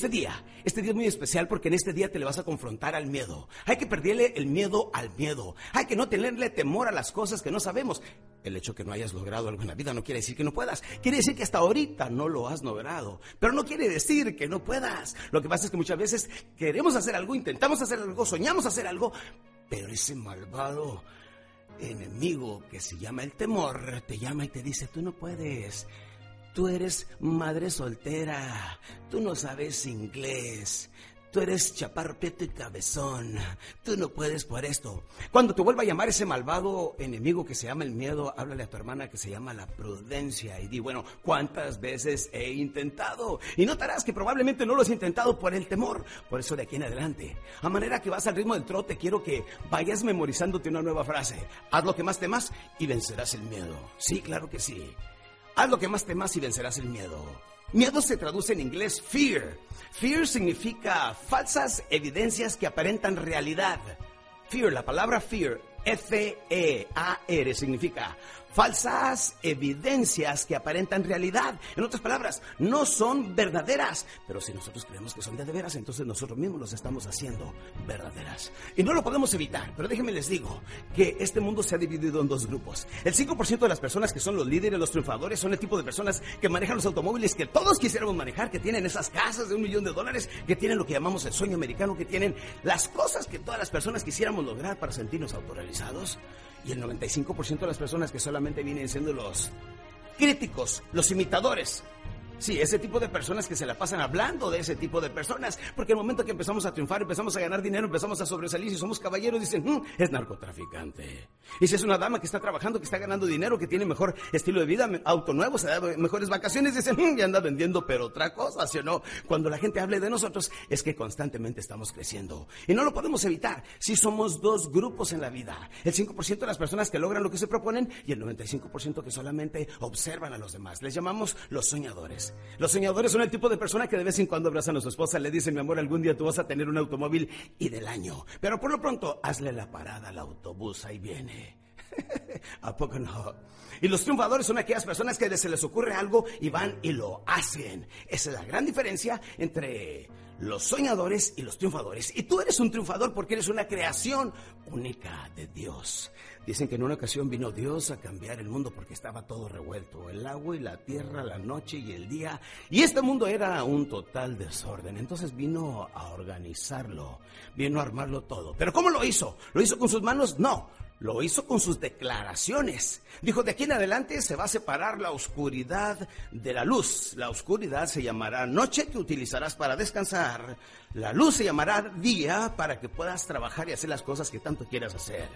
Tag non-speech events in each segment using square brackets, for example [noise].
Este día, este día es muy especial porque en este día te le vas a confrontar al miedo. Hay que perderle el miedo al miedo. Hay que no tenerle temor a las cosas que no sabemos. El hecho que no hayas logrado algo en la vida no quiere decir que no puedas. Quiere decir que hasta ahorita no lo has logrado. Pero no quiere decir que no puedas. Lo que pasa es que muchas veces queremos hacer algo, intentamos hacer algo, soñamos hacer algo, pero ese malvado enemigo que se llama el temor te llama y te dice, tú no puedes. Tú eres madre soltera, tú no sabes inglés, Tú eres chaparro, y cabezón. Tú no puedes por esto. Cuando te vuelva a llamar ese malvado enemigo que se llama el miedo, háblale a tu hermana que se llama la prudencia y di, bueno, ¿cuántas veces he intentado? Y notarás que probablemente no lo has intentado por el temor. Por eso de aquí en adelante, a manera que vas al ritmo del trote, quiero que vayas memorizándote una nueva frase. Haz lo que más temas y vencerás el miedo. Sí, claro que sí. Haz lo que más temas y vencerás el miedo. Miedo se traduce en inglés fear. Fear significa falsas evidencias que aparentan realidad. Fear, la palabra fear, F-E-A-R, significa falsas evidencias que aparentan realidad. En otras palabras, no son verdaderas. Pero si nosotros creemos que son de veras, entonces nosotros mismos los estamos haciendo verdaderas. Y no lo podemos evitar. Pero déjenme les digo que este mundo se ha dividido en dos grupos. El 5% de las personas que son los líderes, los triunfadores, son el tipo de personas que manejan los automóviles que todos quisiéramos manejar, que tienen esas casas de un millón de dólares, que tienen lo que llamamos el sueño americano, que tienen las cosas que todas las personas quisiéramos lograr para sentirnos autorrealizados. Y el 95% de las personas que solamente vienen siendo los críticos, los imitadores, Sí, ese tipo de personas que se la pasan hablando de ese tipo de personas, porque el momento que empezamos a triunfar, empezamos a ganar dinero, empezamos a sobresalir, si somos caballeros, dicen, mm, es narcotraficante. Y si es una dama que está trabajando, que está ganando dinero, que tiene mejor estilo de vida, auto nuevo, se da mejores vacaciones, dicen, mm, ya anda vendiendo, pero otra cosa, ¿sí o no? Cuando la gente hable de nosotros, es que constantemente estamos creciendo. Y no lo podemos evitar si somos dos grupos en la vida. El 5% de las personas que logran lo que se proponen y el 95% que solamente observan a los demás. Les llamamos los soñadores. Los soñadores son el tipo de persona que de vez en cuando abrazan a su esposa, le dicen, mi amor, algún día tú vas a tener un automóvil y del año. Pero por lo pronto, hazle la parada al autobús, ahí viene. [laughs] ¿A poco no? Y los triunfadores son aquellas personas que se les ocurre algo y van y lo hacen. Esa es la gran diferencia entre los soñadores y los triunfadores. Y tú eres un triunfador porque eres una creación única de Dios. Dicen que en una ocasión vino Dios a cambiar el mundo porque estaba todo revuelto, el agua y la tierra, la noche y el día, y este mundo era un total desorden. Entonces vino a organizarlo, vino a armarlo todo. Pero ¿cómo lo hizo? ¿Lo hizo con sus manos? No, lo hizo con sus declaraciones. Dijo, de aquí en adelante se va a separar la oscuridad de la luz. La oscuridad se llamará noche que utilizarás para descansar. La luz se llamará día para que puedas trabajar y hacer las cosas que tanto quieras hacer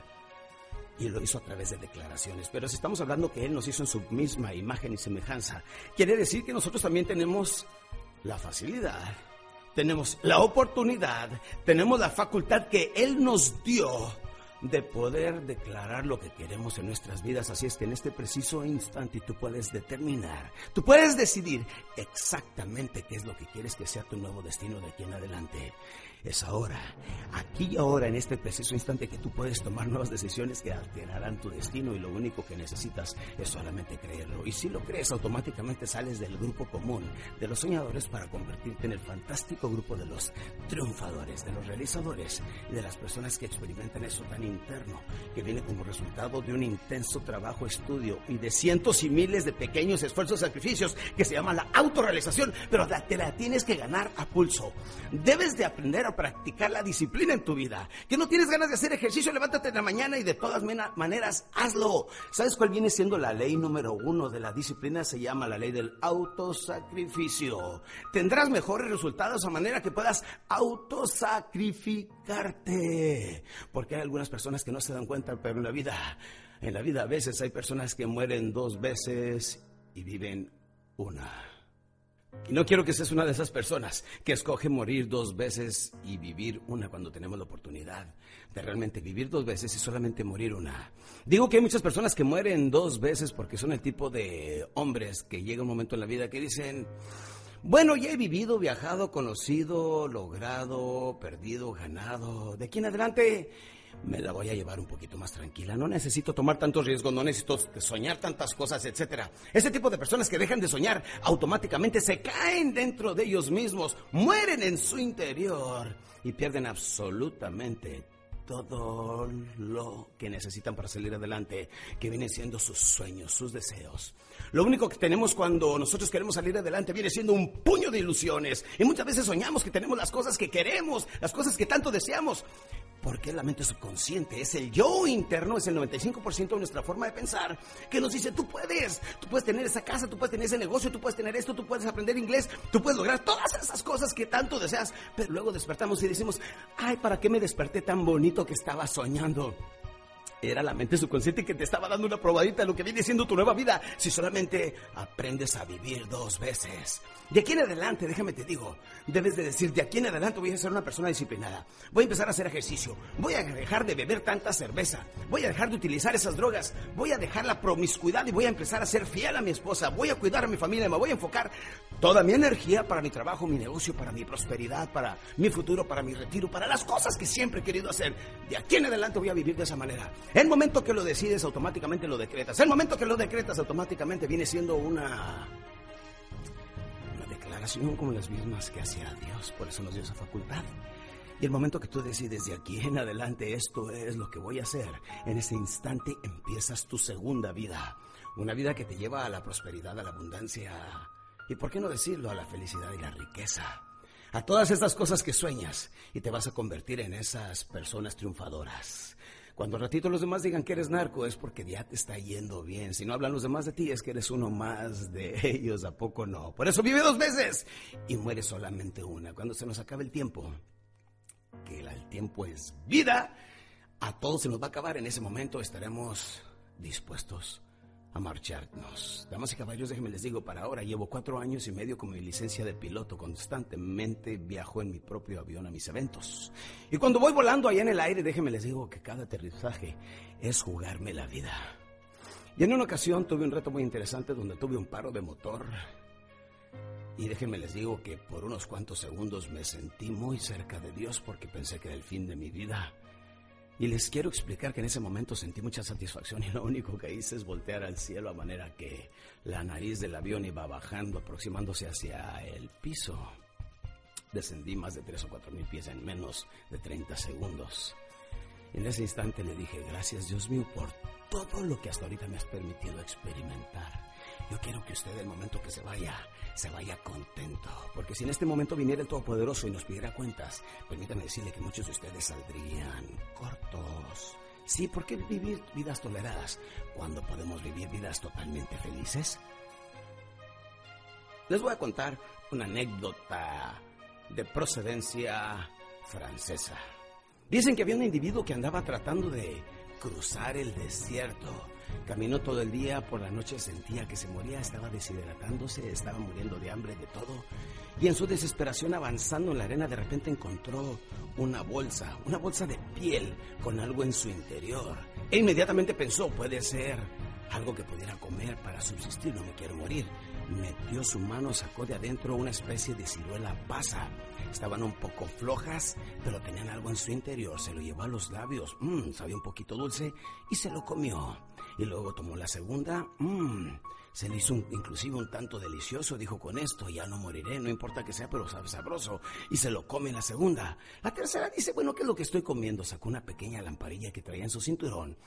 y lo hizo a través de declaraciones. Pero si estamos hablando que Él nos hizo en su misma imagen y semejanza, quiere decir que nosotros también tenemos la facilidad, tenemos la oportunidad, tenemos la facultad que Él nos dio de poder declarar lo que queremos en nuestras vidas. Así es que en este preciso instante tú puedes determinar, tú puedes decidir exactamente qué es lo que quieres que sea tu nuevo destino de aquí en adelante. Es ahora, aquí y ahora, en este preciso instante que tú puedes tomar nuevas decisiones que alterarán tu destino y lo único que necesitas es solamente creerlo. Y si lo crees, automáticamente sales del grupo común de los soñadores para convertirte en el fantástico grupo de los triunfadores, de los realizadores y de las personas que experimentan eso tan interno, que viene como resultado de un intenso trabajo, estudio y de cientos y miles de pequeños esfuerzos, sacrificios que se llama la autorrealización, pero te la tienes que ganar a pulso. Debes de aprender a practicar la disciplina en tu vida. Que no tienes ganas de hacer ejercicio, levántate en la mañana y de todas maneras hazlo. ¿Sabes cuál viene siendo la ley número uno de la disciplina? Se llama la ley del autosacrificio. Tendrás mejores resultados a manera que puedas autosacrificarte. Porque hay algunas personas que no se dan cuenta, pero en la vida, en la vida a veces hay personas que mueren dos veces y viven una. Y no quiero que seas una de esas personas que escoge morir dos veces y vivir una cuando tenemos la oportunidad de realmente vivir dos veces y solamente morir una. Digo que hay muchas personas que mueren dos veces porque son el tipo de hombres que llega un momento en la vida que dicen, Bueno, ya he vivido, viajado, conocido, logrado, perdido, ganado. De aquí en adelante me la voy a llevar un poquito más tranquila. No necesito tomar tantos riesgos, no necesito soñar tantas cosas, etcétera. Ese tipo de personas que dejan de soñar automáticamente se caen dentro de ellos mismos, mueren en su interior y pierden absolutamente todo lo que necesitan para salir adelante, que vienen siendo sus sueños, sus deseos. Lo único que tenemos cuando nosotros queremos salir adelante viene siendo un puño de ilusiones. Y muchas veces soñamos que tenemos las cosas que queremos, las cosas que tanto deseamos. Porque la mente subconsciente, es el yo interno, es el 95% de nuestra forma de pensar, que nos dice, tú puedes, tú puedes tener esa casa, tú puedes tener ese negocio, tú puedes tener esto, tú puedes aprender inglés, tú puedes lograr todas esas cosas que tanto deseas. Pero luego despertamos y decimos, ay, ¿para qué me desperté tan bonito que estaba soñando? Era la mente subconsciente que te estaba dando una probadita de lo que viene siendo tu nueva vida si solamente aprendes a vivir dos veces. De aquí en adelante, déjame te digo, debes de decir, de aquí en adelante voy a ser una persona disciplinada. Voy a empezar a hacer ejercicio. Voy a dejar de beber tanta cerveza. Voy a dejar de utilizar esas drogas. Voy a dejar la promiscuidad y voy a empezar a ser fiel a mi esposa. Voy a cuidar a mi familia. Me voy a enfocar toda mi energía para mi trabajo, mi negocio, para mi prosperidad, para mi futuro, para mi retiro, para las cosas que siempre he querido hacer. De aquí en adelante voy a vivir de esa manera. El momento que lo decides, automáticamente lo decretas. El momento que lo decretas, automáticamente viene siendo una, una declaración como las mismas que hacía Dios. Por eso nos dio esa facultad. Y el momento que tú decides de aquí en adelante esto es lo que voy a hacer, en ese instante empiezas tu segunda vida. Una vida que te lleva a la prosperidad, a la abundancia y, por qué no decirlo, a la felicidad y la riqueza. A todas estas cosas que sueñas y te vas a convertir en esas personas triunfadoras cuando ratito los demás digan que eres narco es porque ya te está yendo bien. Si no hablan los demás de ti es que eres uno más de [laughs] ellos, ¿a poco no? Por eso vive dos veces y muere solamente una. Cuando se nos acabe el tiempo, que el tiempo es vida, a todos se nos va a acabar. En ese momento estaremos dispuestos a marcharnos. Damas y caballeros, déjenme les digo, para ahora llevo cuatro años y medio con mi licencia de piloto. Constantemente viajo en mi propio avión a mis eventos. Y cuando voy volando allá en el aire, déjenme les digo que cada aterrizaje es jugarme la vida. Y en una ocasión tuve un reto muy interesante donde tuve un paro de motor. Y déjenme les digo que por unos cuantos segundos me sentí muy cerca de Dios porque pensé que era el fin de mi vida. Y les quiero explicar que en ese momento sentí mucha satisfacción y lo único que hice es voltear al cielo a manera que la nariz del avión iba bajando, aproximándose hacia el piso. Descendí más de 3 o 4 mil pies en menos de 30 segundos. En ese instante le dije, gracias Dios mío por todo lo que hasta ahorita me has permitido experimentar. Yo quiero que usted, el momento que se vaya, se vaya contento. Porque si en este momento viniera el Todopoderoso y nos pidiera cuentas, permítame decirle que muchos de ustedes saldrían cortos. Sí, ¿por qué vivir vidas toleradas cuando podemos vivir vidas totalmente felices? Les voy a contar una anécdota de procedencia francesa. Dicen que había un individuo que andaba tratando de cruzar el desierto Caminó todo el día, por la noche sentía que se moría, estaba deshidratándose, estaba muriendo de hambre, de todo. Y en su desesperación avanzando en la arena de repente encontró una bolsa, una bolsa de piel con algo en su interior. E inmediatamente pensó, puede ser algo que pudiera comer para subsistir, no me quiero morir. Metió su mano, sacó de adentro una especie de ciruela pasa. Estaban un poco flojas, pero tenían algo en su interior. Se lo llevó a los labios, mmm, sabía un poquito dulce, y se lo comió. Y luego tomó la segunda, mmm, se le hizo inclusive un tanto delicioso, dijo con esto ya no moriré, no importa que sea, pero sabe sabroso. Y se lo come la segunda. La tercera dice, bueno, ¿qué es lo que estoy comiendo? Sacó una pequeña lamparilla que traía en su cinturón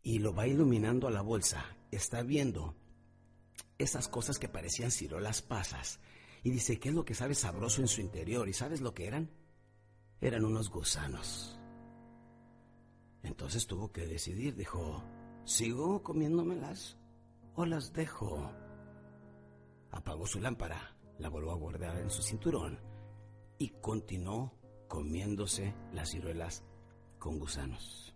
y lo va iluminando a la bolsa. Está viendo esas cosas que parecían cirolas pasas. Y dice, ¿qué es lo que sabe sabroso en su interior? ¿Y sabes lo que eran? Eran unos gusanos. Entonces tuvo que decidir, dijo, ¿Sigo comiéndomelas o las dejo? Apagó su lámpara, la volvió a guardar en su cinturón y continuó comiéndose las ciruelas con gusanos.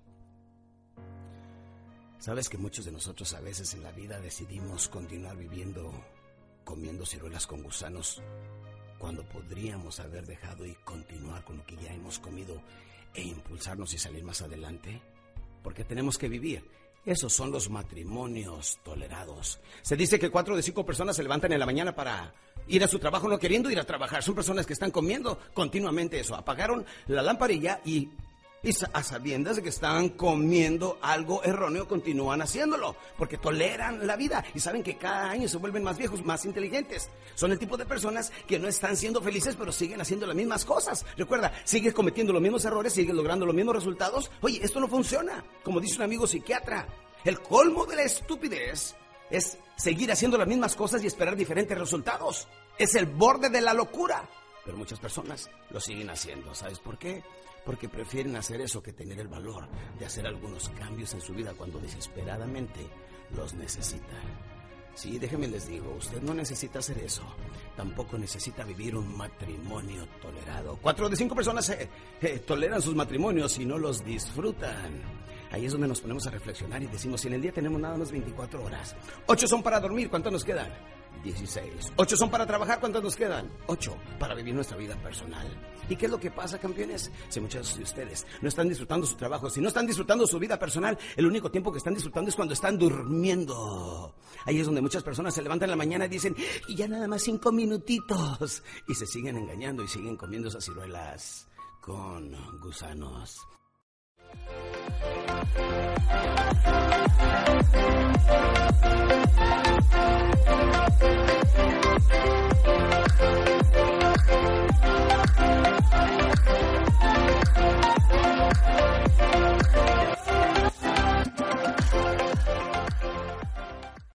Sabes que muchos de nosotros a veces en la vida decidimos continuar viviendo comiendo ciruelas con gusanos cuando podríamos haber dejado y continuar con lo que ya hemos comido e impulsarnos y salir más adelante, porque tenemos que vivir Esos son los matrimonios tolerados. Se dice que cuatro de cinco personas se levantan en la mañana para ir a su trabajo no queriendo ir a trabajar. Son personas que están comiendo continuamente eso. Apagaron la lamparilla y y a sabiendas de que están comiendo algo erróneo, continúan haciéndolo, porque toleran la vida y saben que cada año se vuelven más viejos, más inteligentes. Son el tipo de personas que no están siendo felices, pero siguen haciendo las mismas cosas. Recuerda, sigues cometiendo los mismos errores, sigues logrando los mismos resultados. Oye, esto no funciona. Como dice un amigo psiquiatra, el colmo de la estupidez es seguir haciendo las mismas cosas y esperar diferentes resultados. Es el borde de la locura. Pero muchas personas lo siguen haciendo. ¿Sabes por qué? Porque prefieren hacer eso que tener el valor de hacer algunos cambios en su vida cuando desesperadamente los necesitan. Sí, déjenme les digo, usted no necesita hacer eso. Tampoco necesita vivir un matrimonio tolerado. Cuatro de cinco personas eh, eh, toleran sus matrimonios y no los disfrutan. Ahí es donde nos ponemos a reflexionar y decimos, si en el día tenemos nada más 24 horas, ocho son para dormir, ¿cuánto nos quedan? 16. Ocho son para trabajar, ¿cuántos nos quedan? Ocho para vivir nuestra vida personal. ¿Y qué es lo que pasa, campeones? Si muchos de ustedes no están disfrutando su trabajo, si no están disfrutando su vida personal, el único tiempo que están disfrutando es cuando están durmiendo. Ahí es donde muchas personas se levantan en la mañana y dicen, y ya nada más cinco minutitos. Y se siguen engañando y siguen comiendo esas ciruelas con gusanos. Thank you.